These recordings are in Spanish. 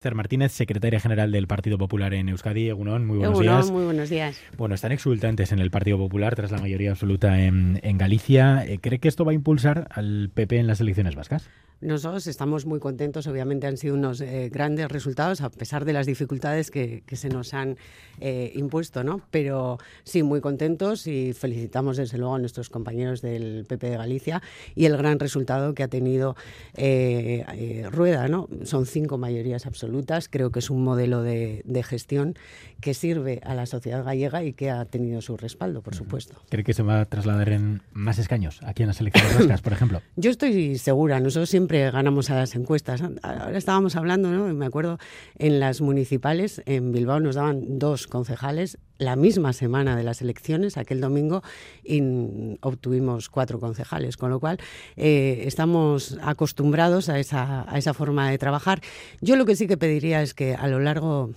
Esther Martínez, secretaria general del Partido Popular en Euskadi. Egunon, muy buenos Egunon, días. muy buenos días. Bueno, están exultantes en el Partido Popular tras la mayoría absoluta en, en Galicia. Eh, ¿Cree que esto va a impulsar al PP en las elecciones vascas? Nosotros estamos muy contentos, obviamente han sido unos eh, grandes resultados a pesar de las dificultades que, se nos han eh, impuesto, ¿no? Pero sí, muy contentos y felicitamos desde luego a nuestros compañeros del PP de Galicia y el gran resultado que ha tenido eh, Rueda, ¿no? Son cinco mayorías absolutas, creo que es un modelo de, de, gestión que sirve a la sociedad gallega y que ha tenido su respaldo, por supuesto. ¿Cree que se va a trasladar en más escaños aquí en las elecciones vascas, por ejemplo? Yo estoy segura, nosotros siempre ganamos a las encuestas. Ahora estábamos hablando, ¿no? me acuerdo, en las municipales, en Bilbao nos daban dos concejales la misma semana de las elecciones, aquel domingo, y obtuvimos cuatro concejales, con lo cual eh, estamos acostumbrados a esa, a esa forma de trabajar. Yo lo que sí que pediría es que a lo largo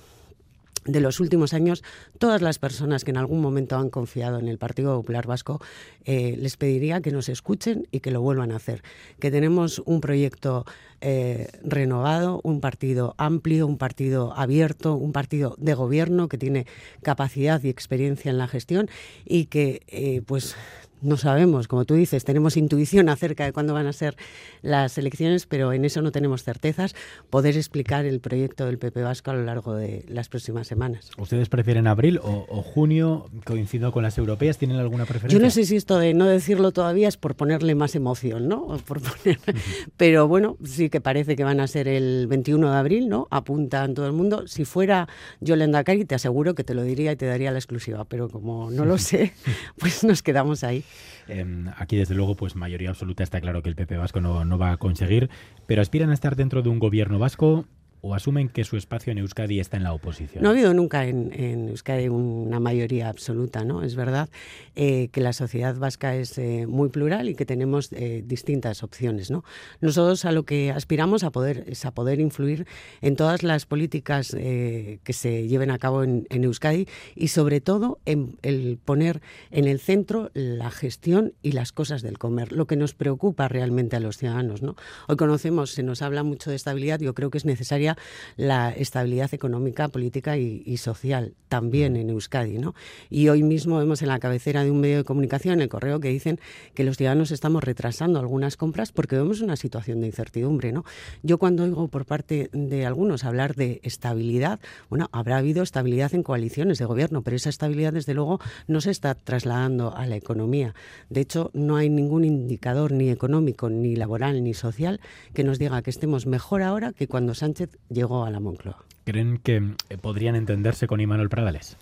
de los últimos años, todas las personas que en algún momento han confiado en el Partido Popular Vasco, eh, les pediría que nos escuchen y que lo vuelvan a hacer. Que tenemos un proyecto eh, renovado, un partido amplio, un partido abierto, un partido de gobierno que tiene capacidad y experiencia en la gestión y que, eh, pues, no sabemos, como tú dices, tenemos intuición acerca de cuándo van a ser las elecciones, pero en eso no tenemos certezas. Poder explicar el proyecto del PP Vasco a lo largo de las próximas semanas. ¿Ustedes prefieren abril o, o junio, coincidiendo con las europeas? ¿Tienen alguna preferencia? Yo no sé si esto de no decirlo todavía es por ponerle más emoción, ¿no? Por poner... uh -huh. Pero bueno, sí que parece que van a ser el 21 de abril, ¿no? Apuntan todo el mundo. Si fuera Yolanda Cari, te aseguro que te lo diría y te daría la exclusiva, pero como no lo sé, pues nos quedamos ahí. Eh, aquí, desde luego, pues mayoría absoluta está claro que el PP vasco no va a conseguir, pero aspiran a estar dentro de un gobierno vasco o asumen que su espacio en Euskadi está en la oposición? No ha habido nunca en, en Euskadi una mayoría absoluta, ¿no? Es verdad eh, que la sociedad vasca es eh, muy plural y que tenemos eh, distintas opciones, ¿no? Nosotros a lo que aspiramos a poder es a poder influir en todas las políticas eh, que se lleven a cabo en, en, Euskadi y sobre todo en el poner en el centro la gestión y las cosas del comer, lo que nos preocupa realmente a los ciudadanos, ¿no? Hoy conocemos, se nos habla mucho de estabilidad, yo creo que es necesaria la estabilidad económica, política y, social también en Euskadi. ¿no? Y hoy mismo vemos en la cabecera de un medio de comunicación, el correo, que dicen que los ciudadanos estamos retrasando algunas compras porque vemos una situación de incertidumbre. ¿no? Yo cuando oigo por parte de algunos hablar de estabilidad, bueno, habrá habido estabilidad en coaliciones de gobierno, pero esa estabilidad desde luego no se está trasladando a la economía. De hecho, no hay ningún indicador ni económico, ni laboral, ni social que nos diga que estemos mejor ahora que cuando Sánchez llegó a la Moncloa. ¿Creen que eh, podrían entenderse con Imanol Pradales?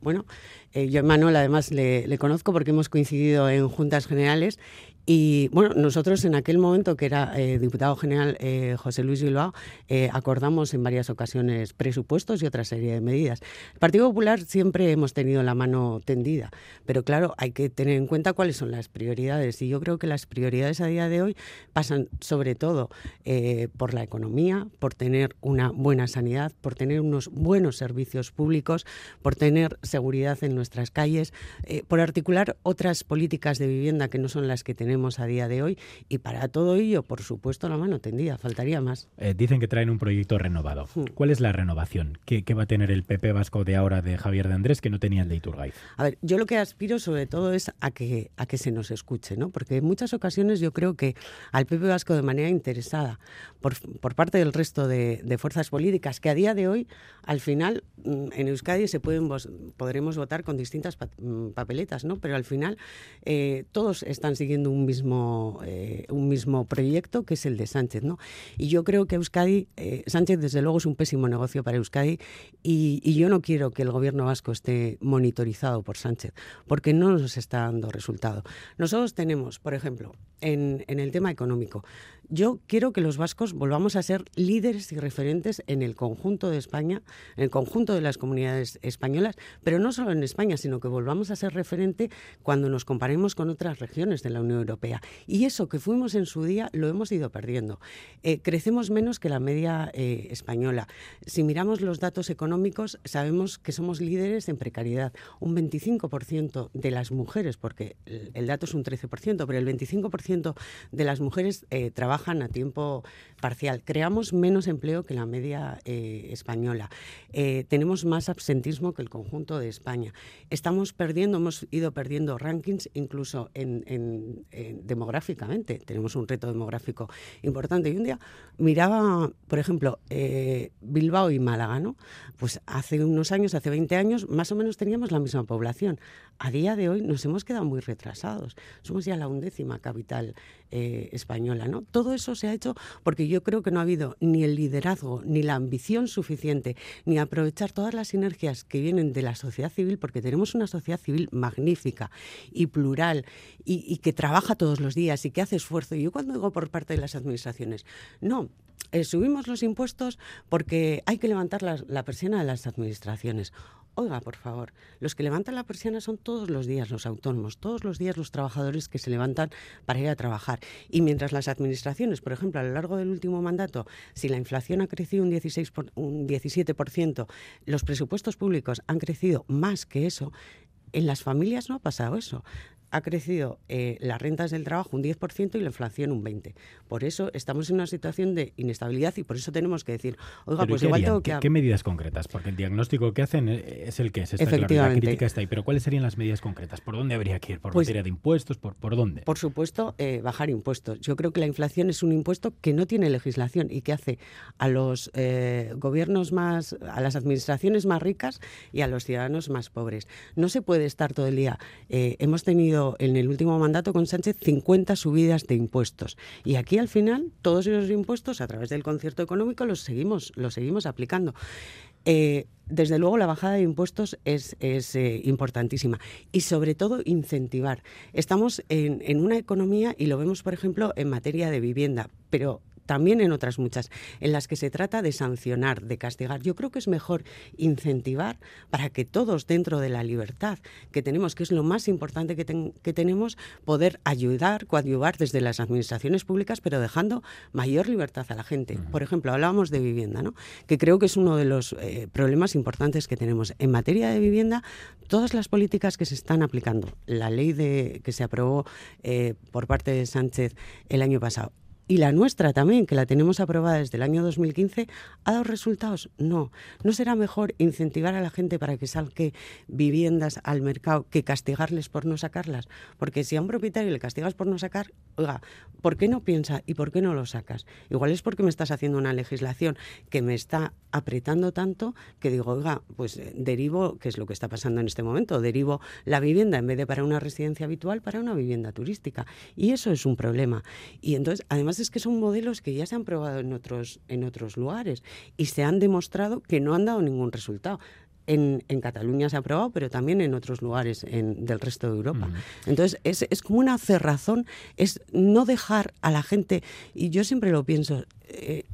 Bueno, eh, yo a Manuel además le, le, conozco porque hemos coincidido en juntas generales y bueno, nosotros en aquel momento que era eh, diputado general eh, José Luis Bilbao, eh, acordamos en varias ocasiones presupuestos y otra serie de medidas. El Partido Popular siempre hemos tenido la mano tendida, pero claro, hay que tener en cuenta cuáles son las prioridades y yo creo que las prioridades a día de hoy pasan sobre todo eh, por la economía, por tener una buena sanidad, por tener unos buenos servicios públicos, por tener seguridad en nuestras calles, eh, por articular otras políticas de vivienda que no son las que tenemos a día de hoy y para todo ello, por supuesto, la mano tendida, faltaría más. Eh, dicen que traen un proyecto renovado. ¿Cuál es la renovación? ¿Qué, ¿Qué, va a tener el PP vasco de ahora de Javier de Andrés que no tenía el de Iturgaiz? A ver, yo lo que aspiro sobre todo es a que, a que se nos escuche, ¿no? Porque en muchas ocasiones yo creo que al PP vasco de manera interesada por, por parte del resto de, de fuerzas políticas que a día de hoy, al final, mm, en Euskadi se pueden podremos votar con distintas mm, papeletas, ¿no? Pero al final eh, todos están siguiendo un mismo, eh, un mismo proyecto que es el de Sánchez. ¿no? Y yo creo que Euskadi, eh, Sánchez desde luego es un pésimo negocio para Euskadi y, y, yo no quiero que el gobierno vasco esté monitorizado por Sánchez porque no nos está dando resultado. Nosotros tenemos, por ejemplo, en, en el tema económico, yo quiero que los vascos volvamos a ser líderes y referentes en el conjunto de España, en el conjunto de las comunidades españolas, pero no solo en España, sino que volvamos a ser referente cuando nos comparemos con otras regiones de la Unión Europea. Y eso que fuimos en su día lo hemos ido perdiendo. Eh, crecemos menos que la media eh, española. Si miramos los datos económicos, sabemos que somos líderes en precariedad. Un 25% de las mujeres, porque el, el dato es un 13%, pero el 25% 40% de las mujeres eh, trabajan a tiempo parcial. Creamos menos empleo que la media eh, española. Eh, tenemos más absentismo que el conjunto de España. Estamos perdiendo, hemos ido perdiendo rankings incluso en, demográficamente. Tenemos un reto demográfico importante. Y un día miraba, por ejemplo, Bilbao y Málaga, ¿no? Pues hace unos años, hace 20 años, más o menos teníamos la misma población. A día de hoy nos hemos quedado muy retrasados. Somos ya la undécima capital eh, española. ¿no? Todo eso se ha hecho porque yo creo que no ha habido ni el liderazgo, ni la ambición suficiente, ni aprovechar todas las sinergias que vienen de la sociedad civil, porque tenemos una sociedad civil magnífica y plural y, que trabaja todos los días y que hace esfuerzo. Y yo cuando digo por parte de las administraciones, no, eh, subimos los impuestos porque hay que levantar la, la persiana de las administraciones. Oiga, por favor, los que levantan la persiana son todos los días los autónomos, todos los días los trabajadores que se levantan para ir a trabajar. Y mientras las administraciones, por ejemplo, a lo largo del último mandato, si la inflación ha crecido un, 16 un 17%, los presupuestos públicos han crecido más que eso, en las familias no ha pasado eso ha crecido eh, las rentas del trabajo un 10% y la inflación un 20%. Por eso estamos en una situación de inestabilidad y por eso tenemos que decir, oiga, pues igual tengo que... ¿Qué, medidas concretas? Porque el diagnóstico que hacen eh, es el que es, está Efectivamente. la crítica está ahí, pero ¿cuáles serían las medidas concretas? ¿Por dónde habría que ir? ¿Por pues materia de impuestos? ¿Por, por dónde? Por supuesto, eh, bajar impuestos. Yo creo que la inflación es un impuesto que no tiene legislación y que hace a los gobiernos más, a las administraciones más ricas y a los ciudadanos más pobres. No se puede estar todo el día. hemos tenido en el último mandato con Sánchez 50 subidas de impuestos. Y aquí al final todos esos impuestos a través del concierto económico los seguimos, los seguimos aplicando. Eh, desde luego la bajada de impuestos es, eh, importantísima y sobre todo incentivar. Estamos en, en, una economía y lo vemos, por ejemplo, en materia de vivienda, pero también en otras muchas, en las que se trata de sancionar, de castigar. Yo creo que es mejor incentivar para que todos dentro de la libertad que tenemos, que es lo más importante que, tenemos, poder ayudar, coadyuvar desde las administraciones públicas, pero dejando mayor libertad a la gente. Por ejemplo, hablábamos de vivienda, ¿no? que creo que es uno de los eh, problemas importantes que tenemos. En materia de vivienda, todas las políticas que se están aplicando, la ley de, que se aprobó eh, por parte de Sánchez el año pasado, y la nuestra también, que la tenemos aprobada desde el año 2015, ¿ha dado resultados? No. ¿No será mejor incentivar a la gente para que salque viviendas al mercado que castigarles por no sacarlas? Porque si a un propietario le castigas por no sacar, oiga, ¿por qué no piensa y por qué no lo sacas? Igual es porque me estás haciendo una legislación que me está apretando tanto que digo, oiga, pues eh, derivo, que es lo que está pasando en este momento, derivo la vivienda en vez de para una residencia habitual para una vivienda turística. Y eso es un problema. Y entonces, además es que son modelos que ya se han probado en otros, en otros lugares y se han demostrado que no han dado ningún resultado. En, en, Cataluña se ha probado, pero también en otros lugares en, del resto de Europa. Entonces, es, es, como una cerrazón, es no dejar a la gente, y yo siempre lo pienso, eh, eh,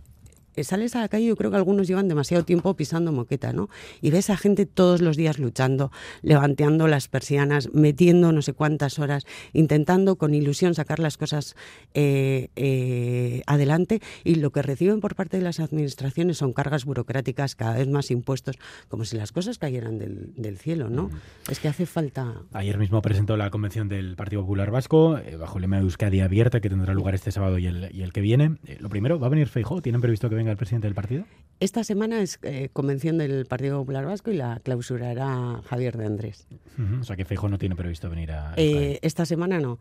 sales a la calle, yo creo que algunos llevan demasiado tiempo pisando moqueta, ¿no? Y ves a gente todos los días luchando, levantando las persianas, metiendo no sé cuántas horas, intentando con ilusión sacar las cosas eh, eh, adelante y lo que reciben por parte de las administraciones son cargas burocráticas, cada vez más impuestos, como si las cosas cayeran del, cielo, ¿no? Es que hace falta... Ayer mismo presentó la convención del Partido Popular Vasco, bajo el lema de Euskadi Abierta, que tendrá lugar este sábado y el, y el que viene. lo primero, ¿va a venir Feijóo? ¿Tienen previsto que venga el presidente del partido? Esta semana es eh, convención del Partido Popular Vasco y la clausurará Javier de Andrés. O sea que Feijo no tiene previsto venir a... Eh, esta semana no.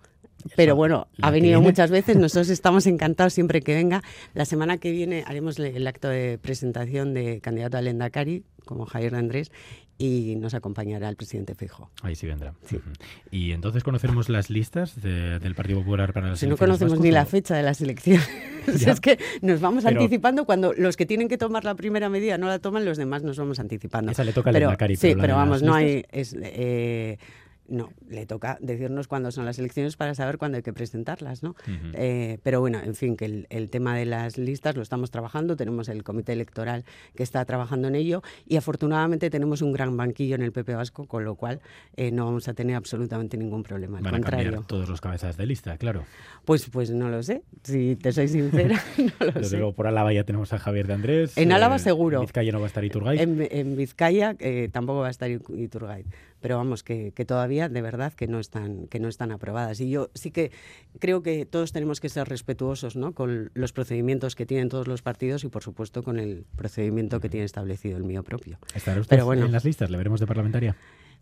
Pero bueno, ha venido muchas veces, nosotros estamos encantados siempre que venga. La semana que viene haremos el acto de presentación de candidato al Endacari, como Javier de Andrés, y nos acompañará el presidente Fijo. Ahí sí vendrá. Y entonces conoceremos las listas del Partido Popular para las Si no conocemos ni la fecha de las elecciones. es que nos vamos anticipando cuando los que tienen que tomar la primera medida no la toman, los demás nos vamos anticipando. Esa le toca pero, Sí, pero, vamos, no hay... Es, eh, no, le toca decirnos cuándo son las elecciones para saber cuándo hay que presentarlas, ¿no? Eh, pero bueno, en fin, que el, tema de las listas lo estamos trabajando, tenemos el comité electoral que está trabajando en ello y afortunadamente tenemos un gran banquillo en el PP Vasco, con lo cual eh, no vamos a tener absolutamente ningún problema. Al Van contrario. a cambiar todos los cabezas de lista, claro. Pues, pues no lo sé, si te soy sincera, no lo Desde sé. luego por Álava ya tenemos a Javier de Andrés. En Álava eh, seguro. En Vizcaya no va a estar Iturgaiz. En, Vizcaya tampoco va a estar Iturgaiz pero vamos, que, todavía de verdad que no, están, que no están aprobadas. Y yo sí que creo que todos tenemos que ser respetuosos ¿no? con los procedimientos que tienen todos los partidos y, por supuesto, con el procedimiento que tiene establecido el mío propio. ¿Estará usted pero bueno, en las listas? ¿Le veremos de parlamentaria?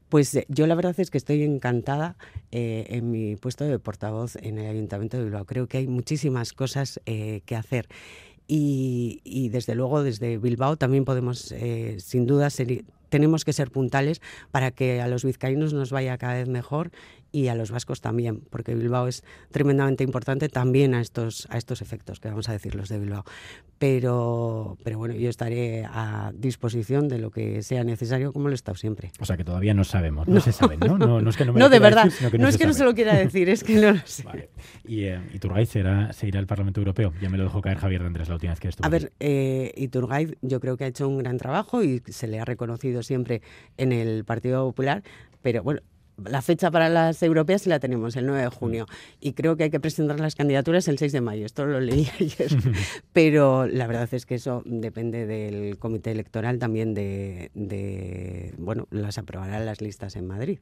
Pues eh, yo la verdad es que estoy encantada eh, en mi puesto de portavoz en el Ayuntamiento de Bilbao. Creo que hay muchísimas cosas eh, que hacer. Y, desde luego desde Bilbao también podemos, sin duda, tenemos que ser puntales para que a los vizcaínos nos vaya cada vez mejor y a los vascos también, porque Bilbao es tremendamente importante también a estos, a estos efectos, que vamos a decir los de Bilbao. Pero, pero bueno, yo estaré a disposición de lo que sea necesario, como lo he estado siempre. O sea, que todavía no sabemos, no, se sabe, ¿no? No, es que no me no de verdad, no, es que no se lo quiera decir, es que no lo sé. Vale. Y eh, Iturgaiz será, se irá al Parlamento Europeo, ya me lo dejó caer Javier de Andrés la última vez que estuvo. A ver, eh, Iturgaiz yo creo que ha hecho un gran trabajo y se le ha reconocido siempre en el Partido Popular, pero bueno, la fecha para las europeas sí la tenemos, el 9 de junio. Y creo que hay que presentar las candidaturas el 6 de mayo. Esto lo leí ayer. Pero la verdad es que eso depende del comité electoral también de, bueno, las aprobarán las listas en Madrid.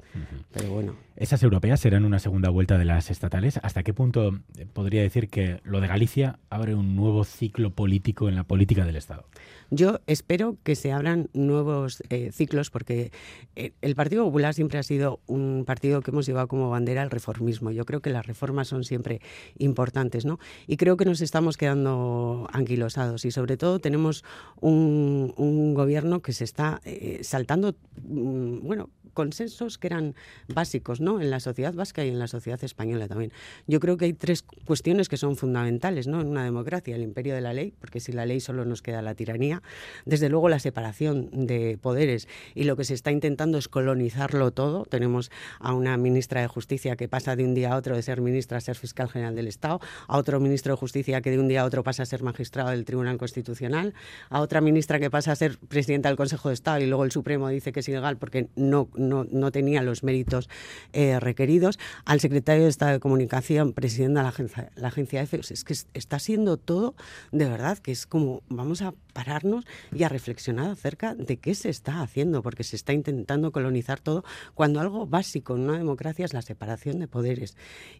Pero bueno. Esas europeas serán una segunda vuelta de las estatales. ¿Hasta qué punto podría decir que lo de Galicia abre un nuevo ciclo político en la política del Estado? Yo espero que se abran nuevos eh, ciclos porque eh, el Partido Popular siempre ha sido un partido que hemos llevado como bandera el reformismo. Yo creo que las reformas son siempre importantes, ¿no? Y creo que nos estamos quedando anquilosados y sobre todo tenemos un, gobierno que se está eh, saltando, mm, bueno, consensos que eran básicos ¿no? en la sociedad vasca y en la sociedad española también. Yo creo que hay tres cuestiones que son fundamentales ¿no? en una democracia. El imperio de la ley, porque si la ley solo nos queda la tiranía. Desde luego la separación de poderes y lo que se está intentando es colonizarlo todo. Tenemos a una ministra de Justicia que pasa de un día a otro de ser ministra a ser fiscal general del Estado, a otro ministro de Justicia que de un día a otro pasa a ser magistrado del Tribunal Constitucional, a otra ministra que pasa a ser presidenta del Consejo de Estado y luego el Supremo dice que es ilegal porque no no, tenía los méritos eh, requeridos, al secretario de Estado de Comunicación, presidente de la agencia, EFE, es que está siendo todo de verdad, que es como vamos a pararnos y a reflexionar acerca de qué se está haciendo, porque se está intentando colonizar todo, cuando algo básico en una democracia es la separación de poderes.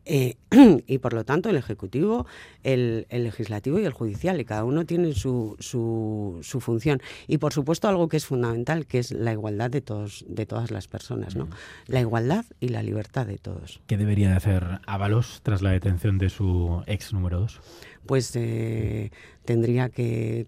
Eh, y por lo tanto el Ejecutivo, el, Legislativo y el Judicial, y cada uno tiene su, su, su función. Y por supuesto algo que es fundamental, que es la igualdad de, todos, de todas las personas, ¿no? La igualdad y la libertad de todos. ¿Qué debería de hacer Ábalos tras la detención de su ex número dos? Pues eh, tendría que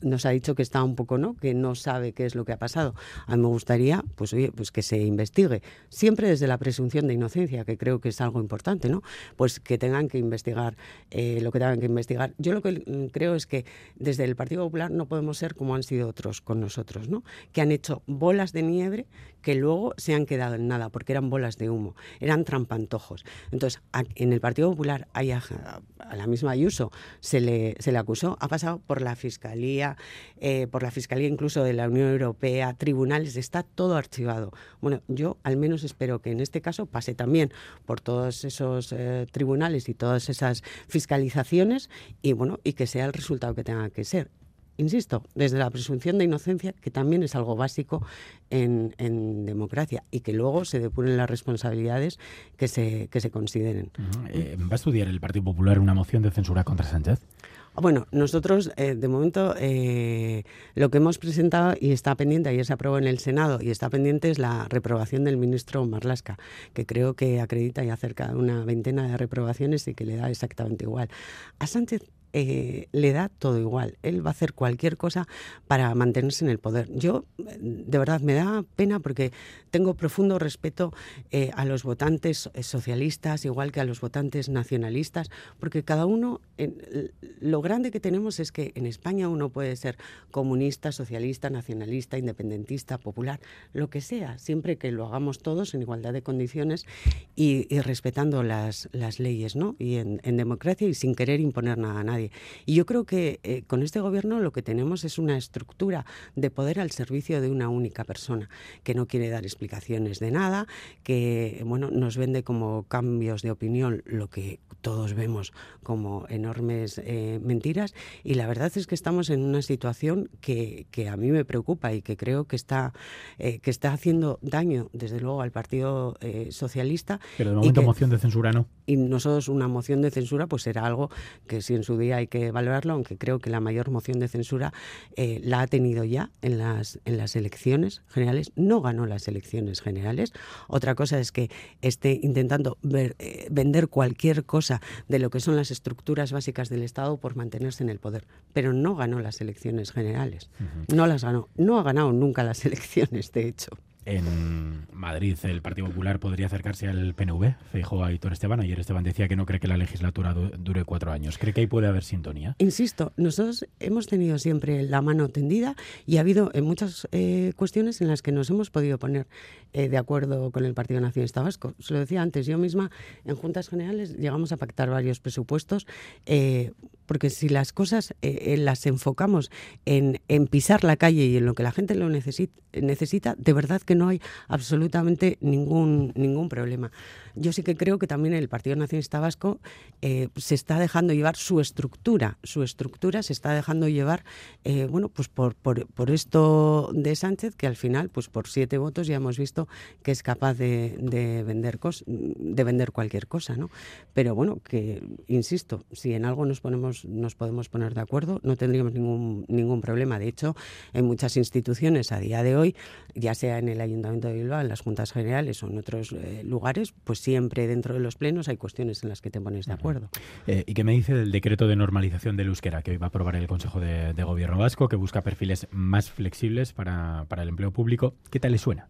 nos ha dicho que está un poco no que no sabe qué es lo que ha pasado. A mí me gustaría pues oye pues que se investigue. Siempre desde la presunción de inocencia que creo que es algo importante no pues que tengan que investigar eh, lo que tengan que investigar. Yo lo que creo es que desde el Partido Popular no podemos ser como han sido otros con nosotros no que han hecho bolas de nieve que luego se han quedado en nada porque eran bolas de humo eran trampantojos. Entonces en el Partido Popular hay a, la misma Ayuso se le se le acusó ha pasado por la Fiscalía, eh, por la Fiscalía incluso de la Unión Europea, tribunales, está todo archivado. Bueno, yo al menos espero que en este caso pase también por todos esos eh, tribunales y todas esas fiscalizaciones y bueno, y que sea el resultado que tenga que ser insisto, desde la presunción de inocencia, que también es algo básico en, democracia, y que luego se depuren las responsabilidades que se, que se consideren. Eh, ¿Va a estudiar el Partido Popular una moción de censura contra Sánchez? Bueno, nosotros eh, de momento eh, lo que hemos presentado y está pendiente, ayer se aprobó en el Senado y está pendiente es la reprobación del ministro Marlasca, que creo que acredita ya cerca de una veintena de reprobaciones y que le da exactamente igual. A Sánchez eh, le da todo igual. Él va a hacer cualquier cosa para mantenerse en el poder. Yo, de verdad, me da pena porque tengo profundo respeto eh, a los votantes eh, socialistas, igual que a los votantes nacionalistas, porque cada uno, lo grande que tenemos es que en España uno puede ser comunista, socialista, nacionalista, independentista, popular, lo que sea, siempre que lo hagamos todos en igualdad de condiciones y, respetando las, leyes, ¿no? Y en democracia y sin querer imponer nada a nadie. Nadie. Y yo creo que eh, con este gobierno lo que tenemos es una estructura de poder al servicio de una única persona, que no quiere dar explicaciones de nada, que bueno, nos vende como cambios de opinión lo que todos vemos como enormes eh, mentiras. Y la verdad es que estamos en una situación que, que a mí me preocupa y que creo que está, eh, que está haciendo daño, desde luego, al Partido Socialista. Pero de momento moción de censura no. Y nosotros una moción de censura pues será algo que sí en su día hay que valorarlo, aunque creo que la mayor moción de censura eh, la ha tenido ya en las, en las elecciones generales. No ganó las elecciones generales. Otra cosa es que esté intentando eh, vender cualquier cosa de lo que son las estructuras básicas del Estado por mantenerse en el poder. Pero no ganó las elecciones generales. No las ganó. No ha ganado nunca las elecciones, de hecho en Madrid el Partido Popular podría acercarse al PNV, Feijóo a Aitor Esteban. Ayer Esteban decía que no cree que la legislatura dure cuatro años. ¿Cree que ahí puede haber sintonía? Insisto, nosotros hemos tenido siempre la mano tendida y ha habido en muchas eh, cuestiones en las que nos hemos podido poner eh, de acuerdo con el Partido Nacionalista Vasco. Se lo decía antes, yo misma en Juntas Generales llegamos a pactar varios presupuestos eh, porque si las cosas las enfocamos en, en, pisar la calle y en lo que la gente lo necesita, necesita de verdad que no hay absolutamente ningún, ningún problema. Yo sí que creo que también el Partido Nacionalista Vasco eh, se está dejando llevar su estructura, su estructura se está dejando llevar, eh, bueno, pues por, por, esto de Sánchez, que al final, pues por siete votos ya hemos visto que es capaz de, de vender, cos, de vender cualquier cosa, ¿no? Pero bueno, que, insisto, si en algo nos, ponemos, nos podemos poner de acuerdo, no tendríamos ningún, ningún problema. De hecho, en muchas instituciones a día de hoy, ya sea en el Ayuntamiento de Bilbao, en las juntas generales o en otros eh, lugares, pues siempre dentro de los plenos hay cuestiones en las que te pones de acuerdo. Eh, ¿Y qué me dice del decreto de normalización del euskera que hoy va a aprobar el Consejo de, Gobierno Vasco, que busca perfiles más flexibles para, el empleo público? ¿Qué tal le suena?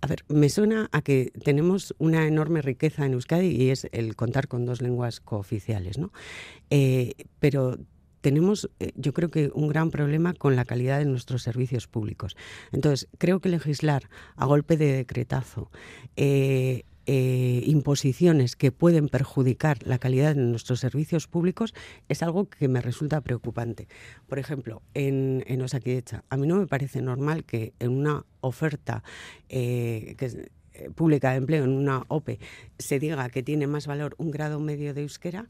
A ver, me suena a que tenemos una enorme riqueza en Euskadi y es el contar con dos lenguas cooficiales, ¿no? Eh, pero tenemos, eh, yo creo que, un gran problema con la calidad de nuestros servicios públicos. Entonces, creo que legislar a golpe de decretazo, eh, eh, imposiciones que pueden perjudicar la calidad de nuestros servicios públicos es algo que me resulta preocupante. Por ejemplo, en, en a mí no me parece normal que en una oferta pública de empleo, en una OPE, se diga que tiene más valor un grado medio de euskera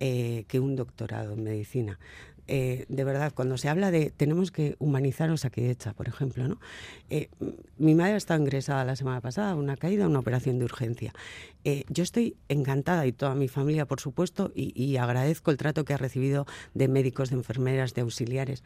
eh, que un doctorado en medicina. Eh, de verdad, cuando se habla de tenemos que humanizar Osakidecha, por ejemplo, ¿no? Eh, mi madre está ingresada la semana pasada, una caída, una operación de urgencia. yo estoy encantada y toda mi familia, por supuesto, y, agradezco el trato que ha recibido de médicos, de enfermeras, de auxiliares.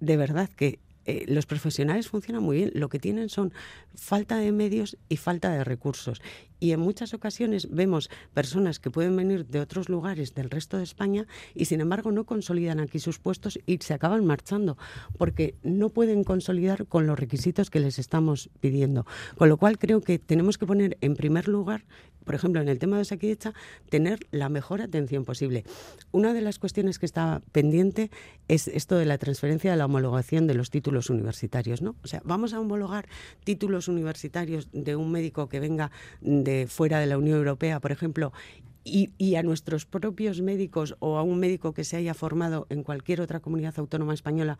De verdad que los profesionales funcionan muy bien. Lo que tienen son falta de medios y falta de recursos y en muchas ocasiones vemos personas que pueden venir de otros lugares del resto de España y sin embargo no consolidan aquí sus puestos y se acaban marchando porque no pueden consolidar con los requisitos que les estamos pidiendo. Con lo cual creo que tenemos que poner en primer lugar por ejemplo, en el tema de Saquidecha, tener la mejor atención posible. Una de las cuestiones que está pendiente es esto de la transferencia de la homologación de los títulos universitarios, ¿no? O sea, vamos a homologar títulos universitarios de un médico que venga de fuera de la Unión Europea, por ejemplo, y, a nuestros propios médicos o a un médico que se haya formado en cualquier otra comunidad autónoma española,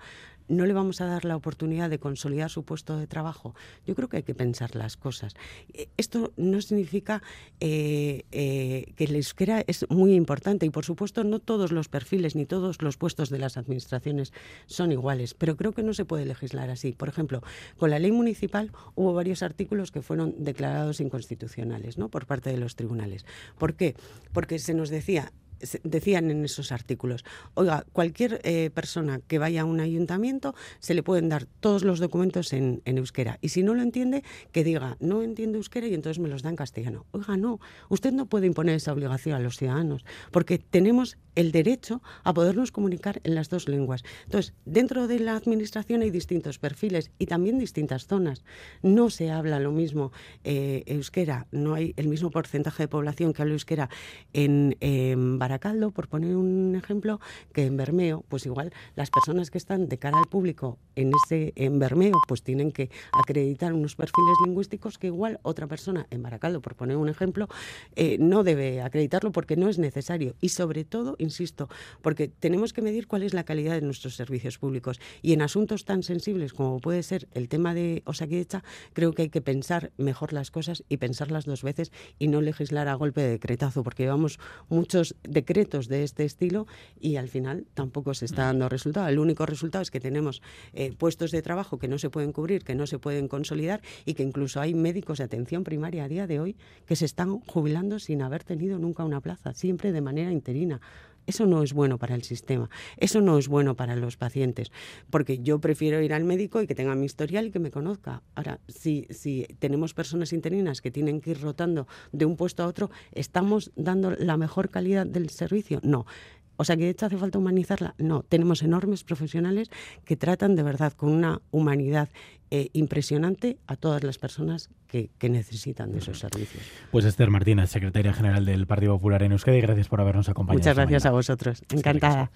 no le vamos a dar la oportunidad de consolidar su puesto de trabajo. Yo creo que hay que pensar las cosas. Eh, esto no significa eh, eh, que el euskera es muy importante y, por supuesto, no todos los perfiles ni todos los puestos de las administraciones son iguales, pero creo que no se puede legislar así. Por ejemplo, con la ley municipal hubo varios artículos que fueron declarados inconstitucionales ¿no? por parte de los tribunales. ¿Por qué? Porque se nos decía decían en esos artículos, oiga, cualquier eh, persona que vaya a un ayuntamiento se le pueden dar todos los documentos en, euskera. Y si no lo entiende, que diga, no entiende euskera y entonces me los da en castellano. Oiga, no, usted no puede imponer esa obligación a los ciudadanos, porque tenemos el derecho a podernos comunicar en las dos lenguas. Entonces, dentro de la administración hay distintos perfiles y también distintas zonas. No se habla lo mismo eh, euskera, no hay el mismo porcentaje de población que habla euskera en, en Baracaldo, por poner un ejemplo, que en Bermeo, pues igual las personas que están de cara al público en ese en Bermeo, pues tienen que acreditar unos perfiles lingüísticos que igual otra persona en Baracaldo, por poner un ejemplo, eh, no debe acreditarlo porque no es necesario. Y sobre todo, insisto, porque tenemos que medir cuál es la calidad de nuestros servicios públicos. Y en asuntos tan sensibles como puede ser el tema de Osakidecha, creo que hay que pensar mejor las cosas y pensarlas dos veces y no legislar a golpe de decretazo, porque llevamos muchos decretos de este estilo y al final tampoco se está dando resultado. El único resultado es que tenemos eh, puestos de trabajo que no se pueden cubrir, que no se pueden consolidar y que incluso hay médicos de atención primaria a día de hoy que se están jubilando sin haber tenido nunca una plaza, siempre de manera interina. Eso no es bueno para el sistema, eso no es bueno para los pacientes, porque yo prefiero ir al médico y que tenga mi historial y que me conozca. Ahora, si, si tenemos personas interinas que tienen que ir rotando de un puesto a otro, ¿estamos dando la mejor calidad del servicio? No. O sea, que de hecho hace falta humanizarla. No, tenemos enormes profesionales que tratan de verdad con una humanidad eh, impresionante a todas las personas que, que, necesitan de esos servicios. Pues Esther Martínez, secretaria general del Partido Popular en Euskadi, gracias por habernos acompañado. Muchas gracias a vosotros. Encantada.